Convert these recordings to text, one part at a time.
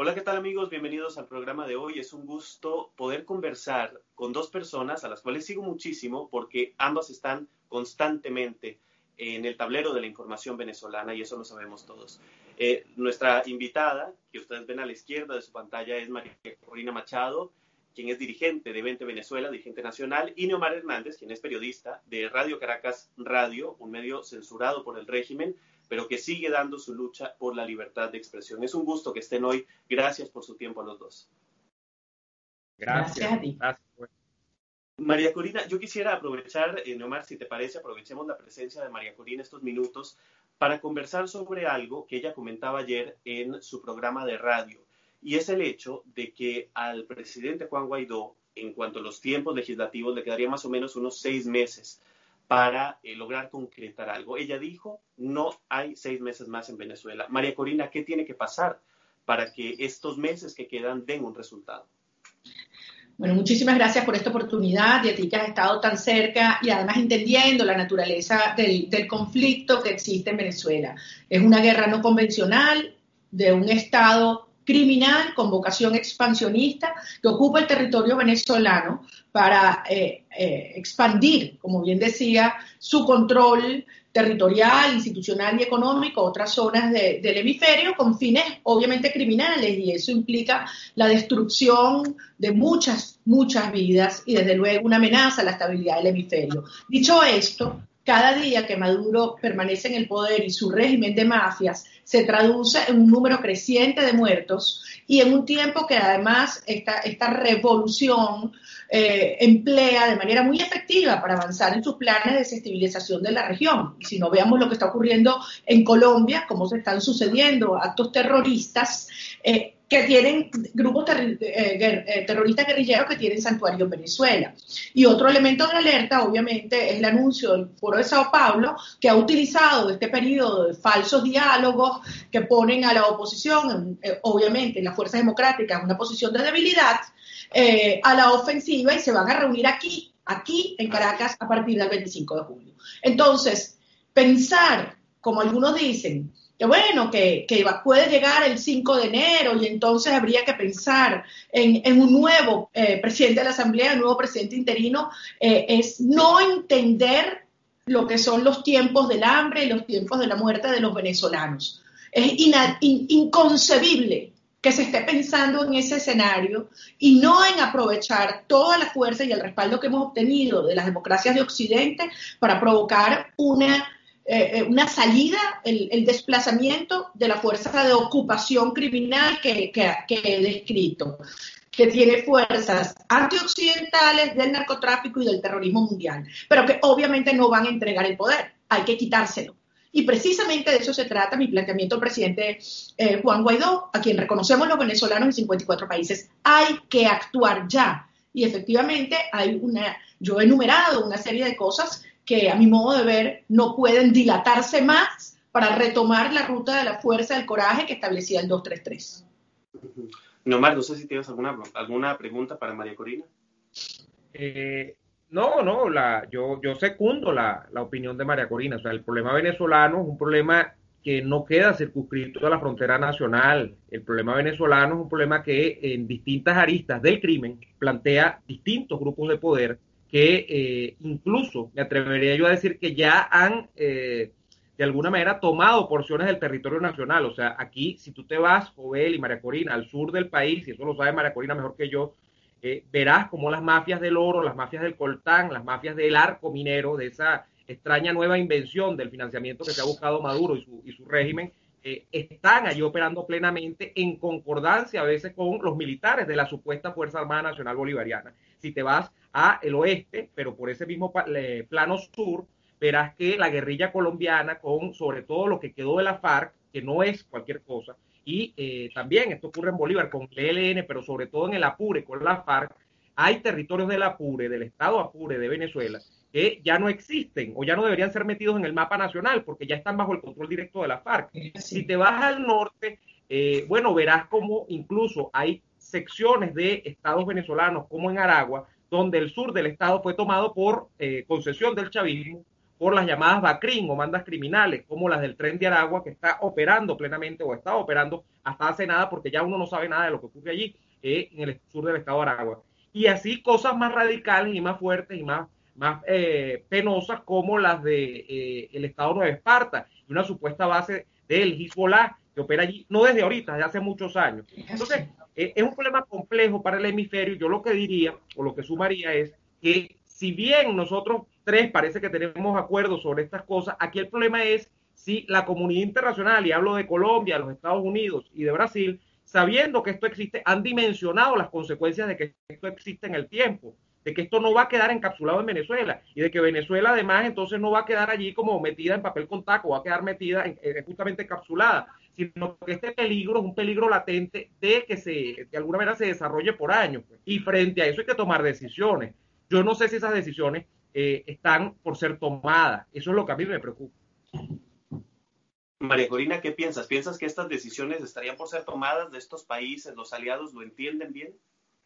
Hola, ¿qué tal amigos? Bienvenidos al programa de hoy. Es un gusto poder conversar con dos personas a las cuales sigo muchísimo porque ambas están constantemente en el tablero de la información venezolana y eso lo sabemos todos. Eh, nuestra invitada, que ustedes ven a la izquierda de su pantalla, es María Corina Machado, quien es dirigente de 20 Venezuela, dirigente nacional, y Neomar Hernández, quien es periodista de Radio Caracas Radio, un medio censurado por el régimen, pero que sigue dando su lucha por la libertad de expresión. Es un gusto que estén hoy. Gracias por su tiempo a los dos. Gracias, a ti. María Corina, yo quisiera aprovechar, eh, Neomar, si te parece, aprovechemos la presencia de María Corina estos minutos para conversar sobre algo que ella comentaba ayer en su programa de radio, y es el hecho de que al presidente Juan Guaidó, en cuanto a los tiempos legislativos, le quedaría más o menos unos seis meses para eh, lograr concretar algo. Ella dijo, no hay seis meses más en Venezuela. María Corina, ¿qué tiene que pasar para que estos meses que quedan den un resultado? Bueno, muchísimas gracias por esta oportunidad y a ti que has estado tan cerca y además entendiendo la naturaleza del, del conflicto que existe en Venezuela. Es una guerra no convencional de un Estado criminal con vocación expansionista que ocupa el territorio venezolano para eh, eh, expandir, como bien decía, su control territorial, institucional y económico otras zonas del hemisferio con fines obviamente criminales y eso implica la destrucción de muchas, muchas vidas y desde luego una amenaza a la estabilidad del hemisferio. Dicho esto, cada día que Maduro permanece en el poder y su régimen de mafias se traduce en un número creciente de muertos y en un tiempo que además esta, esta revolución eh, emplea de manera muy efectiva para avanzar en sus planes de desestabilización de la región. Si no veamos lo que está ocurriendo en Colombia, cómo se están sucediendo actos terroristas, eh, que tienen grupos eh, eh, terroristas guerrilleros que tienen santuario en Venezuela. Y otro elemento de alerta, obviamente, es el anuncio del Foro de Sao Paulo, que ha utilizado este periodo de falsos diálogos que ponen a la oposición, eh, obviamente, las fuerzas democráticas, en una posición de debilidad, a la ofensiva y se van a reunir aquí, aquí en Caracas, a partir del 25 de julio. Entonces, pensar, como algunos dicen, que bueno, que, puede llegar el 5 de enero y entonces habría que pensar en, un nuevo eh, presidente de la Asamblea, un nuevo presidente interino, eh, es no entender lo que son los tiempos del hambre y los tiempos de la muerte de los venezolanos. Es inconcebible que se esté pensando en ese escenario y no en aprovechar toda la fuerza y el respaldo que hemos obtenido de las democracias de Occidente para provocar una eh, eh, una salida, el, desplazamiento de la fuerza de ocupación criminal que, he descrito, que tiene fuerzas antioccidentales del narcotráfico y del terrorismo mundial, pero que obviamente no van a entregar el poder, hay que quitárselo. Y precisamente de eso se trata mi planteamiento al presidente eh, Juan Guaidó, a quien reconocemos los venezolanos en 54 países. Hay que actuar ya. Y efectivamente hay una, yo he enumerado una serie de cosas que a mi modo de ver no pueden dilatarse más para retomar la ruta de la fuerza del coraje que establecía el 233. No, Mar, no sé si tienes alguna, alguna pregunta para María Corina. Eh, no, no, la, yo, yo secundo la, la, opinión de María Corina. O sea, el problema venezolano es un problema que no queda circunscrito a la frontera nacional. El problema venezolano es un problema que en distintas aristas del crimen plantea distintos grupos de poder que eh, incluso me atrevería yo a decir que ya han eh, de alguna manera tomado porciones del territorio nacional. O sea, aquí si tú te vas, Jovel y María Corina, al sur del país, y eso lo sabe María Corina mejor que yo, eh, verás como las mafias del oro, las mafias del coltán, las mafias del arco minero, de esa extraña nueva invención del financiamiento que se ha buscado Maduro y su, y su régimen, están allí operando plenamente en concordancia a veces con los militares de la supuesta Fuerza Armada Nacional Bolivariana. Si te vas a el oeste, pero por ese mismo plano sur, verás que la guerrilla colombiana, con sobre todo lo que quedó de la FARC, que no es cualquier cosa, y eh, también esto ocurre en Bolívar con el ELN, pero sobre todo en el Apure con la FARC, hay territorios del Apure, del Estado Apure de Venezuela, que ya no existen o ya no deberían ser metidos en el mapa nacional porque ya están bajo el control directo de la FARC. Si te vas al norte, eh, bueno, verás como incluso hay secciones de estados venezolanos, como en Aragua, donde el sur del estado fue tomado por eh, concesión del chavismo por las llamadas BACRIM o bandas criminales, como las del tren de Aragua, que está operando plenamente o está operando hasta hace nada, porque ya uno no sabe nada de lo que ocurre allí eh, en el sur del estado de Aragua. Y así cosas más radicales y más fuertes y más, más eh, penosas como las de eh, el estado Nueva Esparta y una supuesta base del Hezbollah que opera allí, no desde ahorita, desde hace muchos años. Entonces, es un problema complejo para el hemisferio. Yo lo que diría, o lo que sumaría es que si bien nosotros tres parece que tenemos acuerdos sobre estas cosas, aquí el problema es si la comunidad internacional, y hablo de Colombia, los Estados Unidos y de Brasil, sabiendo que esto existe, han dimensionado las consecuencias de que esto existe en el tiempo, de que esto no va a quedar encapsulado en Venezuela y de que Venezuela además entonces no va a quedar allí como metida en papel con taco, va a quedar metida en, eh, justamente encapsulada, sino que este peligro es un peligro latente de que se de alguna manera se desarrolle por años. Pues. Y frente a eso hay que tomar decisiones. Yo no sé si esas decisiones eh, están por ser tomadas. Eso es lo que a mí me preocupa. María Corina, ¿qué piensas? ¿Piensas que estas decisiones estarían por ser tomadas de estos países? ¿Los aliados lo entienden bien?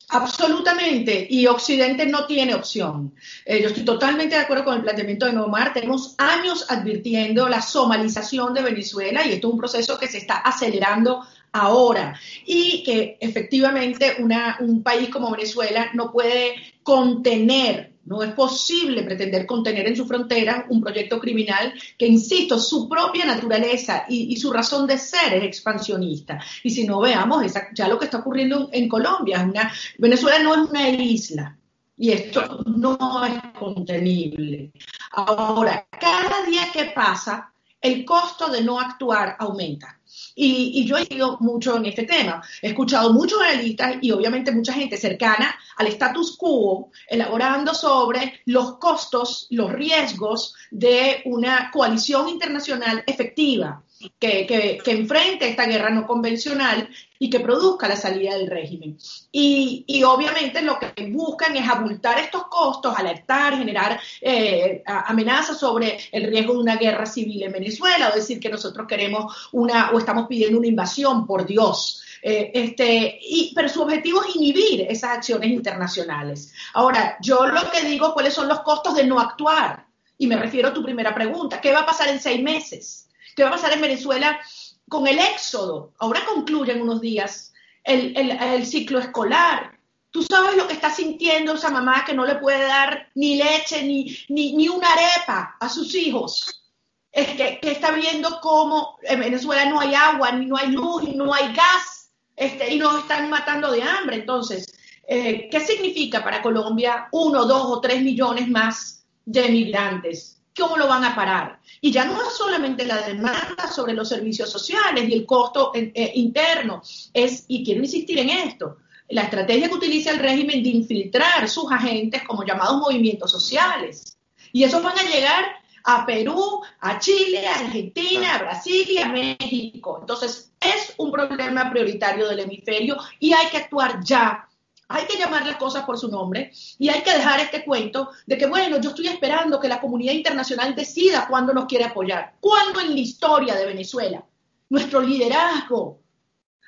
Absolutamente, y Occidente no tiene opción. Eh, yo estoy totalmente de acuerdo con el planteamiento de Nomar. Tenemos años advirtiendo la somalización de Venezuela y esto es un proceso que se está acelerando ahora y que efectivamente un país como Venezuela no puede contener, no es posible pretender contener en su frontera un proyecto criminal que, insisto, su propia naturaleza y, su razón de ser es expansionista. Y si no veamos ya lo que está ocurriendo en Colombia, una, Venezuela no es una isla, y esto no es contenible. Ahora, cada día que pasa, el costo de no actuar aumenta. Y, yo he ido mucho en este tema. He escuchado muchos analistas y obviamente mucha gente cercana al status quo elaborando sobre los costos, los riesgos de una coalición internacional efectiva que, que, enfrente esta guerra no convencional y que produzca la salida del régimen. Y, obviamente lo que buscan es abultar estos costos, alertar, generar eh, amenazas sobre el riesgo de una guerra civil en Venezuela, o decir que nosotros queremos una, o estamos pidiendo una invasión, por Dios. Eh, este, y, pero su objetivo es inhibir esas acciones internacionales. Ahora, yo lo que digo, ¿cuáles son los costos de no actuar? Y me refiero a tu primera pregunta, ¿qué va a pasar en seis meses? ¿Qué va a pasar en Venezuela con el éxodo? Ahora concluyen unos días el, ciclo escolar. Tú sabes lo que está sintiendo esa mamá que no le puede dar ni leche ni, ni, una arepa a sus hijos. Es que, está viendo cómo en Venezuela no hay agua, ni no hay luz, ni no hay gas, este, y nos están matando de hambre. Entonces, eh, ¿qué significa para Colombia uno, dos o tres millones más de migrantes? ¿Cómo lo van a parar? Y ya no es solamente la demanda sobre los servicios sociales y el costo eh, eh, interno, es, y quiero insistir en esto, la estrategia que utiliza el régimen de infiltrar sus agentes como llamados movimientos sociales. Y esos van a llegar a Perú, a Chile, a Argentina, a Brasil y a México. Entonces, es un problema prioritario del hemisferio y hay que actuar ya hay que llamar las cosas por su nombre y hay que dejar este cuento de que, bueno, yo estoy esperando que la comunidad internacional decida cuándo nos quiere apoyar. ¿Cuándo en la historia de Venezuela nuestro liderazgo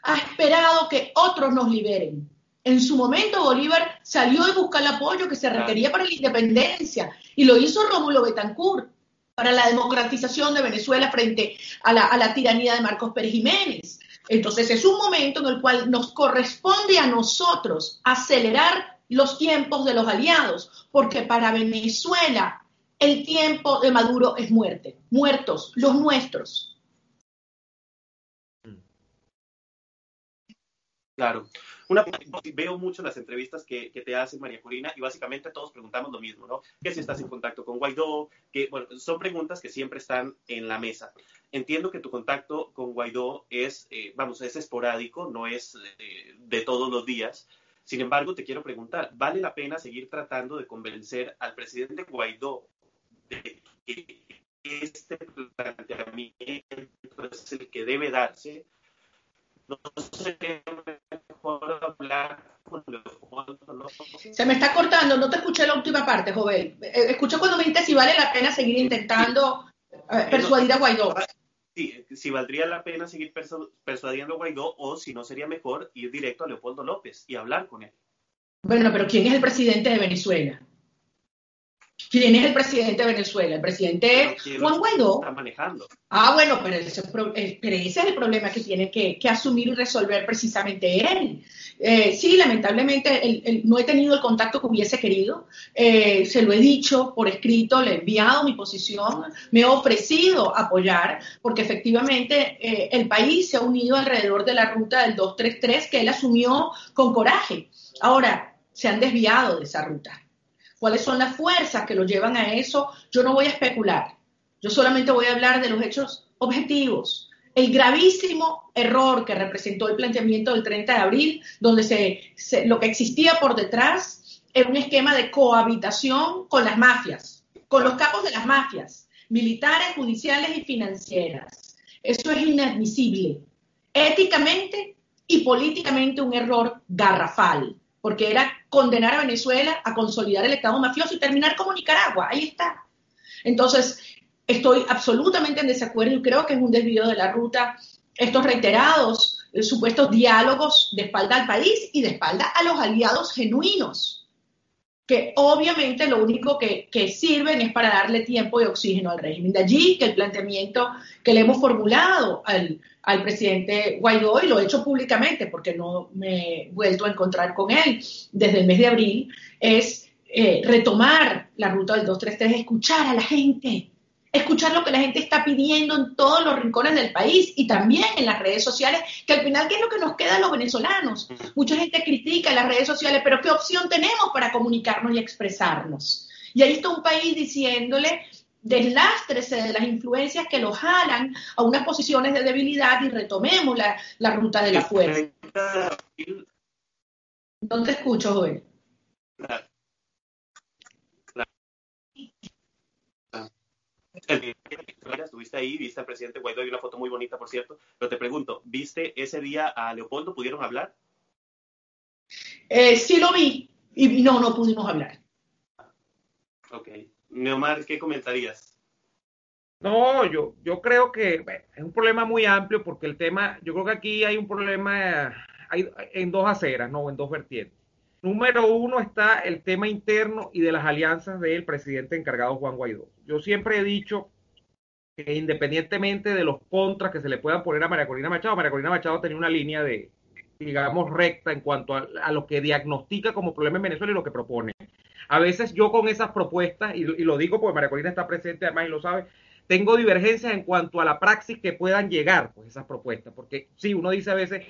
ha esperado que otros nos liberen? En su momento Bolívar salió a buscar el apoyo que se requería para la independencia y lo hizo Rómulo Betancourt para la democratización de Venezuela frente a la, a la tiranía de Marcos Pérez Jiménez. Entonces es un momento en el cual nos corresponde a nosotros acelerar los tiempos de los aliados, porque para Venezuela el tiempo de Maduro es muerte, muertos, los nuestros. Claro. Una, veo mucho las entrevistas que, te hace María Corina y básicamente todos preguntamos lo mismo, ¿no? Que si estás en contacto con Guaidó, que, bueno, son preguntas que siempre están en la mesa. Entiendo que tu contacto con Guaidó es, eh, vamos, es esporádico, no es eh, de todos los días. Sin embargo, te quiero preguntar, ¿vale la pena seguir tratando de convencer al presidente Guaidó de que este planteamiento es el que debe darse no Se me está cortando, no te escuché la última parte, Jovel. Eh, escucho cuando me dices si vale la pena seguir intentando eh, persuadir a Guaidó. Sí, si valdría la pena seguir persuadiendo a Guaidó o si no sería mejor ir directo a Leopoldo López y hablar con él. Bueno, pero ¿quién es el presidente de Venezuela? ¿Quién es el presidente de Venezuela? El presidente Juan Guaidó. Está manejando. Ah, bueno, pero ese, eh, pero ese es el problema que tiene que, asumir y resolver precisamente él. Eh, sí, lamentablemente no he tenido el contacto que hubiese querido. Eh, se lo he dicho por escrito, le he enviado mi posición, me he ofrecido apoyar, porque efectivamente el país se ha unido alrededor de la ruta del 233 que él asumió con coraje. Ahora, se han desviado de esa ruta cuáles son las fuerzas que lo llevan a eso, yo no voy a especular. Yo solamente voy a hablar de los hechos objetivos. El gravísimo error que representó el planteamiento del 30 de abril, donde se, lo que existía por detrás era un esquema de cohabitación con las mafias, con los capos de las mafias, militares, judiciales y financieras. Eso es inadmisible. Éticamente y políticamente un error garrafal porque era condenar a Venezuela a consolidar el Estado mafioso y terminar como Nicaragua. Ahí está. Entonces, estoy absolutamente en desacuerdo y creo que es un desvío de la ruta estos reiterados eh, supuestos diálogos de espalda al país y de espalda a los aliados genuinos, que obviamente lo único que, que, sirven es para darle tiempo y oxígeno al régimen. De allí que el planteamiento que le hemos formulado al, al presidente Guaidó y lo he hecho públicamente porque no me he vuelto a encontrar con él desde el mes de abril, es eh, retomar la ruta del 233, escuchar a la gente, escuchar lo que la gente está pidiendo en todos los rincones del país y también en las redes sociales, que al final, ¿qué es lo que nos queda a los venezolanos? Mucha gente critica las redes sociales, pero ¿qué opción tenemos para comunicarnos y expresarnos? Y ahí está un país diciéndole deslástrese de las influencias que lo jalan a unas posiciones de debilidad y retomemos la, ruta de la fuerza. ¿Dónde escucho, Joel? Estuviste ahí, viste al presidente Guaidó, hay una foto muy bonita, por cierto, pero te pregunto, ¿viste ese día a Leopoldo? ¿Pudieron hablar? Eh, sí lo vi, y no, no pudimos hablar. Ok. Neomar, ¿qué comentarías? No, yo, yo creo que es un problema muy amplio porque el tema, yo creo que aquí hay un problema en dos aceras, no, en dos vertientes. Número uno está el tema interno y de las alianzas del presidente encargado Juan Guaidó. Yo siempre he dicho que independientemente de los contras que se le puedan poner a María Corina Machado, María Corina Machado tenía una línea de, digamos, recta en cuanto a, a, lo que diagnostica como problema en Venezuela y lo que propone. A veces yo con esas propuestas, y, lo digo porque María Corina está presente además y lo sabe, tengo divergencias en cuanto a la praxis que puedan llegar pues, esas propuestas, porque sí, uno dice a veces,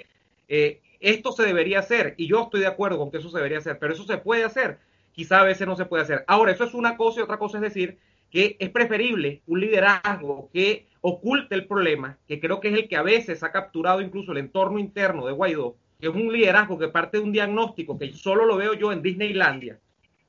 eh, esto se debería hacer, y yo estoy de acuerdo con que eso se debería hacer, pero eso se puede hacer, quizá a veces no se puede hacer. Ahora, eso es una cosa y otra cosa es decir que es preferible un liderazgo que oculte el problema, que creo que es el que a veces ha capturado incluso el entorno interno de Guaidó, que es un liderazgo que parte de un diagnóstico que solo lo veo yo en Disneylandia,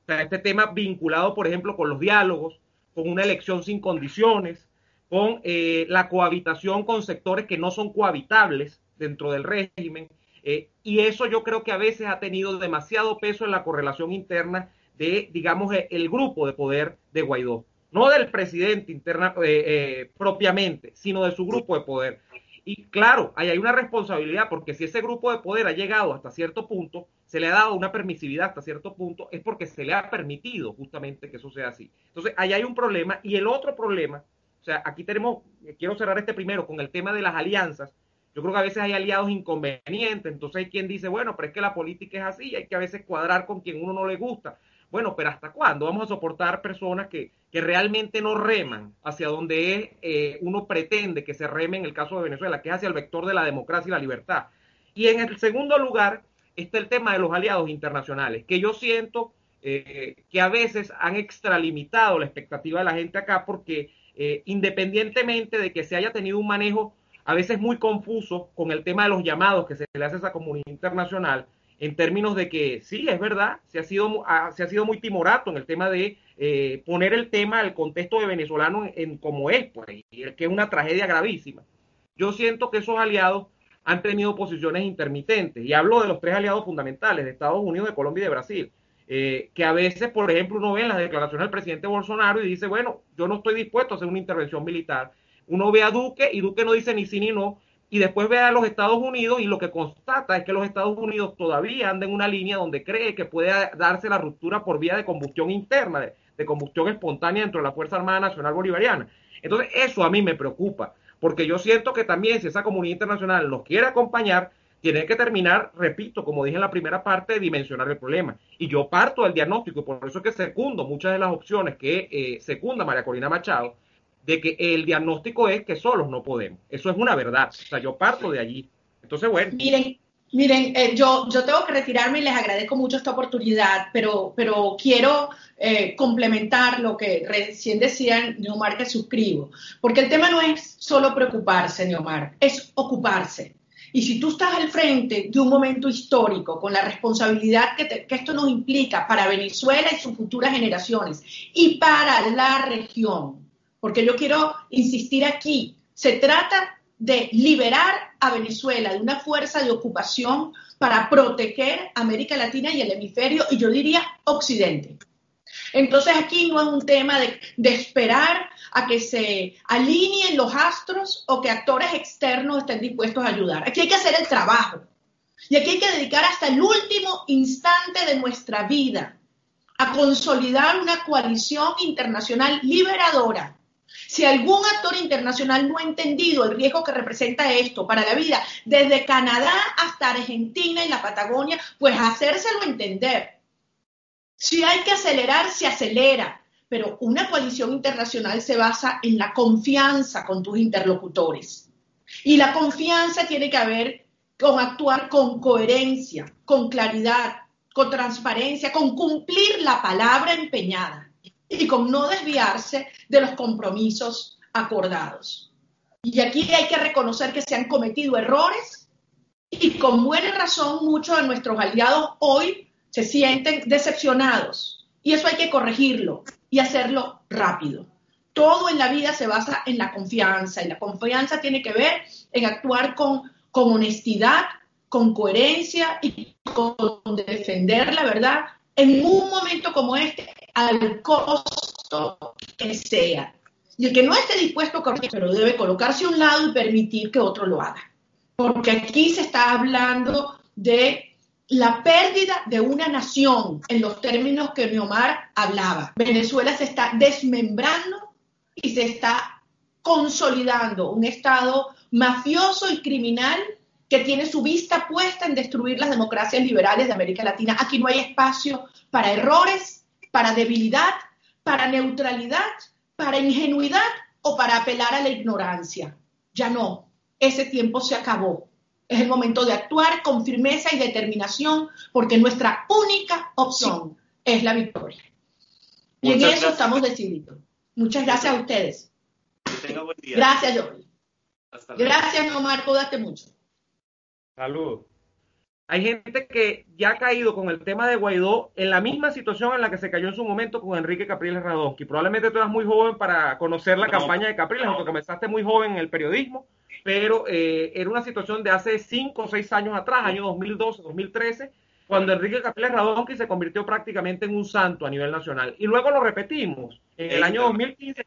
este tema vinculado, por ejemplo, con los diálogos, con una elección sin condiciones, con eh, la cohabitación con sectores que no son cohabitables dentro del régimen. Eh, y eso yo creo que a veces ha tenido demasiado peso en la correlación interna de, digamos, e, el grupo de poder de Guaidó. No del presidente interna, eh, propiamente, sino de su grupo de poder. Y claro, ahí hay una responsabilidad porque si ese grupo de poder ha llegado hasta cierto punto, se le ha dado una permisividad hasta cierto punto, es porque se le ha permitido justamente que eso sea así. Entonces, ahí hay un problema. Y el otro problema, o sea, aquí tenemos, quiero cerrar este primero con el tema de las alianzas. Yo creo que a veces hay aliados inconvenientes, entonces hay quien dice, bueno, pero es que la política es así, hay que a veces cuadrar con quien uno no le gusta. Bueno, pero ¿hasta cuándo vamos a soportar personas que, que realmente no reman hacia donde eh, uno pretende que se reme en el caso de Venezuela, que es hacia el vector de la democracia y la libertad? Y en el segundo lugar, está el tema de los aliados internacionales, que yo siento eh, que a veces han extralimitado la expectativa de la gente acá porque eh, independientemente de que se haya tenido un manejo a veces muy confuso con el tema de los llamados que se le hace a esa comunidad internacional, en términos de que sí, es verdad, se ha sido, se ha sido muy timorato en el tema de eh, poner el tema, el contexto de venezolano en, como es, pues, y que es una tragedia gravísima. Yo siento que esos aliados han tenido posiciones intermitentes. Y hablo de los tres aliados fundamentales, de Estados Unidos, de Colombia y de Brasil. Eh, que a veces, por ejemplo, uno ve en las declaraciones del presidente Bolsonaro y dice, bueno, yo no estoy dispuesto a hacer una intervención militar. Uno ve a Duque y Duque no dice ni sí ni no, y después ve a los Estados Unidos y lo que constata es que los Estados Unidos todavía andan en una línea donde cree que puede darse la ruptura por vía de combustión interna, de, combustión espontánea dentro de la Fuerza Armada Nacional Bolivariana. Entonces, eso a mí me preocupa, porque yo siento que también si esa comunidad internacional nos quiere acompañar, tiene que terminar, repito, como dije en la primera parte, de dimensionar el problema. Y yo parto del diagnóstico, y por eso es que secundo muchas de las opciones que eh, secunda María Corina Machado, de que el diagnóstico es que solos no podemos. Eso es una verdad. O sea, yo parto de allí. Entonces, bueno. Miren, miren, eh, yo, yo tengo que retirarme y les agradezco mucho esta oportunidad, pero, pero quiero eh, complementar lo que recién decían Neomar, que suscribo. Porque el tema no es solo preocuparse, Neomar, es ocuparse. Y si tú estás al frente de un momento histórico con la responsabilidad que, que, esto nos implica para Venezuela y sus futuras generaciones y para la región, porque yo quiero insistir aquí, se trata de liberar a Venezuela de una fuerza de ocupación para proteger América Latina y el hemisferio, y yo diría Occidente. Entonces aquí no es un tema de, de, esperar a que se alineen los astros o que actores externos estén dispuestos a ayudar. Aquí hay que hacer el trabajo. Y aquí hay que dedicar hasta el último instante de nuestra vida a consolidar una coalición internacional liberadora si algún actor internacional no ha entendido el riesgo que representa esto para la vida, desde Canadá hasta Argentina y la Patagonia, pues hacérselo entender. Si hay que acelerar, se acelera, pero una coalición internacional se basa en la confianza con tus interlocutores. Y la confianza tiene que ver con actuar con coherencia, con claridad, con transparencia, con cumplir la palabra empeñada y con no desviarse de los compromisos acordados. Y aquí hay que reconocer que se han cometido errores y con buena razón muchos de nuestros aliados hoy se sienten decepcionados. Y eso hay que corregirlo y hacerlo rápido. Todo en la vida se basa en la confianza y la confianza tiene que ver en actuar con, con honestidad, con coherencia y con defender la verdad en un momento como este al costo que sea. Y el que no esté dispuesto a corregir, pero debe colocarse a un lado y permitir que otro lo haga. Porque aquí se está hablando de la pérdida de una nación en los términos que Neomar hablaba. Venezuela se está desmembrando y se está consolidando un Estado mafioso y criminal que tiene su vista puesta en destruir las democracias liberales de América Latina. Aquí no hay espacio para errores para debilidad, para neutralidad, para ingenuidad o para apelar a la ignorancia. Ya no, ese tiempo se acabó. Es el momento de actuar con firmeza y determinación porque nuestra única opción es la victoria. Y en eso estamos decididos. Muchas gracias a ustedes. Que tenga buen día. Gracias, Jorge. Gracias, Omar. Cuídate mucho. Salud. Hay gente que ya ha caído con el tema de Guaidó en la misma situación en la que se cayó en su momento con Enrique Capriles Radonsky. Probablemente tú eras muy joven para conocer la campaña de Capriles, porque comenzaste muy joven en el periodismo, pero eh, era una situación de hace cinco o seis años atrás, año 2012, 2013, cuando Enrique Capriles Radonsky se convirtió prácticamente en un santo a nivel nacional. Y luego lo repetimos en el año 2015,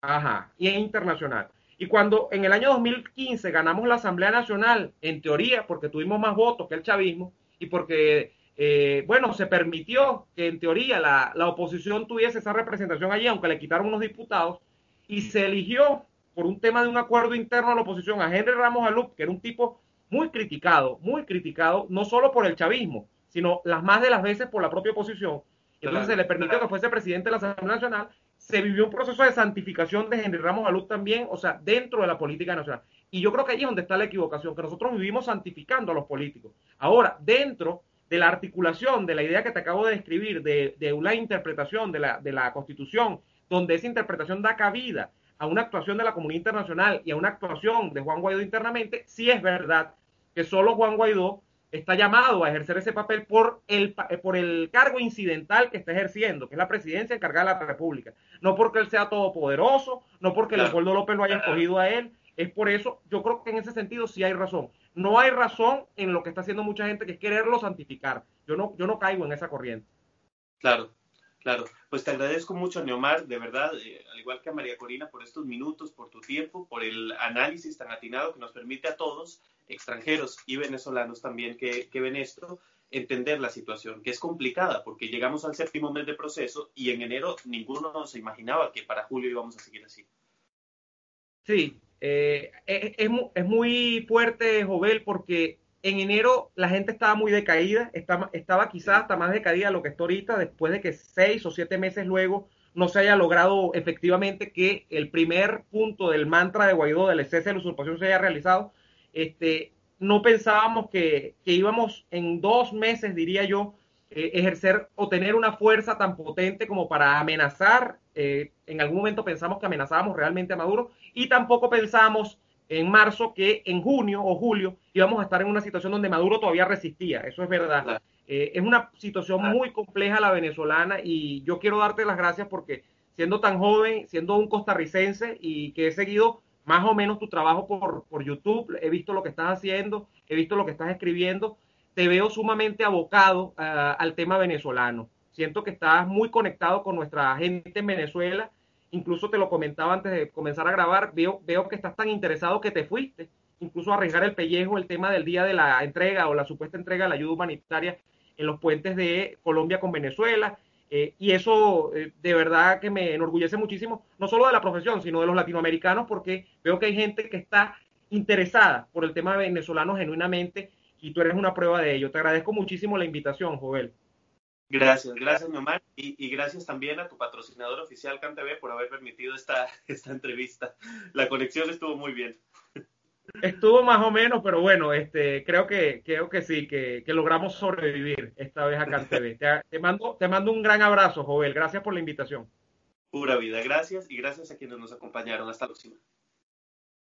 ajá, y en internacional. Y cuando en el año 2015 ganamos la Asamblea Nacional, en teoría, porque tuvimos más votos que el chavismo y porque, eh, bueno, se permitió que en teoría la, oposición tuviese esa representación allí, aunque le quitaron unos diputados, y se eligió por un tema de un acuerdo interno a la oposición a Henry Ramos Alup, que era un tipo muy criticado, muy criticado, no solo por el chavismo, sino las más de las veces por la propia oposición. Entonces se le permitió que fuese presidente de la Asamblea Nacional se vivió un proceso de santificación de Henry Ramos Alud también, o sea, dentro de la política nacional. Y yo creo que ahí es donde está la equivocación, que nosotros vivimos santificando a los políticos. Ahora, dentro de la articulación de la idea que te acabo de describir, de, de una interpretación de la, de la Constitución, donde esa interpretación da cabida a una actuación de la comunidad internacional y a una actuación de Juan Guaidó internamente, sí es verdad que solo Juan Guaidó está llamado a ejercer ese papel por el, por el cargo incidental que está ejerciendo, que es la presidencia encargada de la República. No porque él sea todopoderoso, no porque Leopoldo López lo haya escogido a él, es por eso, yo creo que en ese sentido sí hay razón. no hay razón en lo que está haciendo mucha gente que es quererlo santificar. Yo no, yo no caigo en esa corriente. Claro, claro. Pues te agradezco mucho, Neomar, de verdad, eh, al igual que a María Corina, por estos minutos, por tu tiempo, por el análisis tan atinado que nos permite a todos, extranjeros y venezolanos también que, ven esto, entender la situación, que es complicada, porque llegamos al séptimo mes de proceso y en enero ninguno se imaginaba que para julio íbamos a seguir así. Sí, eh, es, es, muy fuerte, Jovel, porque en enero la gente estaba muy decaída, estaba, estaba quizás hasta más decaída de lo que está ahorita, después de que seis o siete meses luego no se haya logrado efectivamente que el primer punto del mantra de Guaidó del cese de la usurpación se haya realizado. Este, no pensábamos que, que íbamos en dos meses, diría yo, eh, ejercer o tener una fuerza tan potente como para amenazar. Eh, en algún momento pensamos que amenazábamos realmente a Maduro y tampoco pensamos en marzo que en junio o julio íbamos a estar en una situación donde Maduro todavía resistía. Eso es verdad. Eh, es una situación muy compleja la venezolana y yo quiero darte las gracias porque siendo tan joven, siendo un costarricense y que he seguido más o menos tu trabajo por, por YouTube, he visto lo que estás haciendo, he visto lo que estás escribiendo te veo sumamente abocado ah, al tema venezolano. Siento que estás muy conectado con nuestra gente en Venezuela. Incluso te lo comentaba antes de comenzar a grabar, veo, veo que estás tan interesado que te fuiste, incluso a arriesgar el pellejo el tema del día de la entrega o la supuesta entrega de la ayuda humanitaria en los puentes de Colombia con Venezuela. Eh, y eso eh, de verdad que me enorgullece muchísimo, no solo de la profesión, sino de los latinoamericanos, porque veo que hay gente que está interesada por el tema venezolano genuinamente y tú eres una prueba de ello. Te agradezco muchísimo la invitación, Joel. Gracias, gracias, mi y, y, gracias también a tu patrocinador oficial, CanTV, por haber permitido esta, esta entrevista. La conexión estuvo muy bien. Estuvo más o menos, pero bueno, este, creo que, creo que sí, que, logramos sobrevivir esta vez a CanTV. Te, te, mando, te mando un gran abrazo, Joel. Gracias por la invitación. Pura vida, gracias y gracias a quienes nos acompañaron. Hasta la próxima.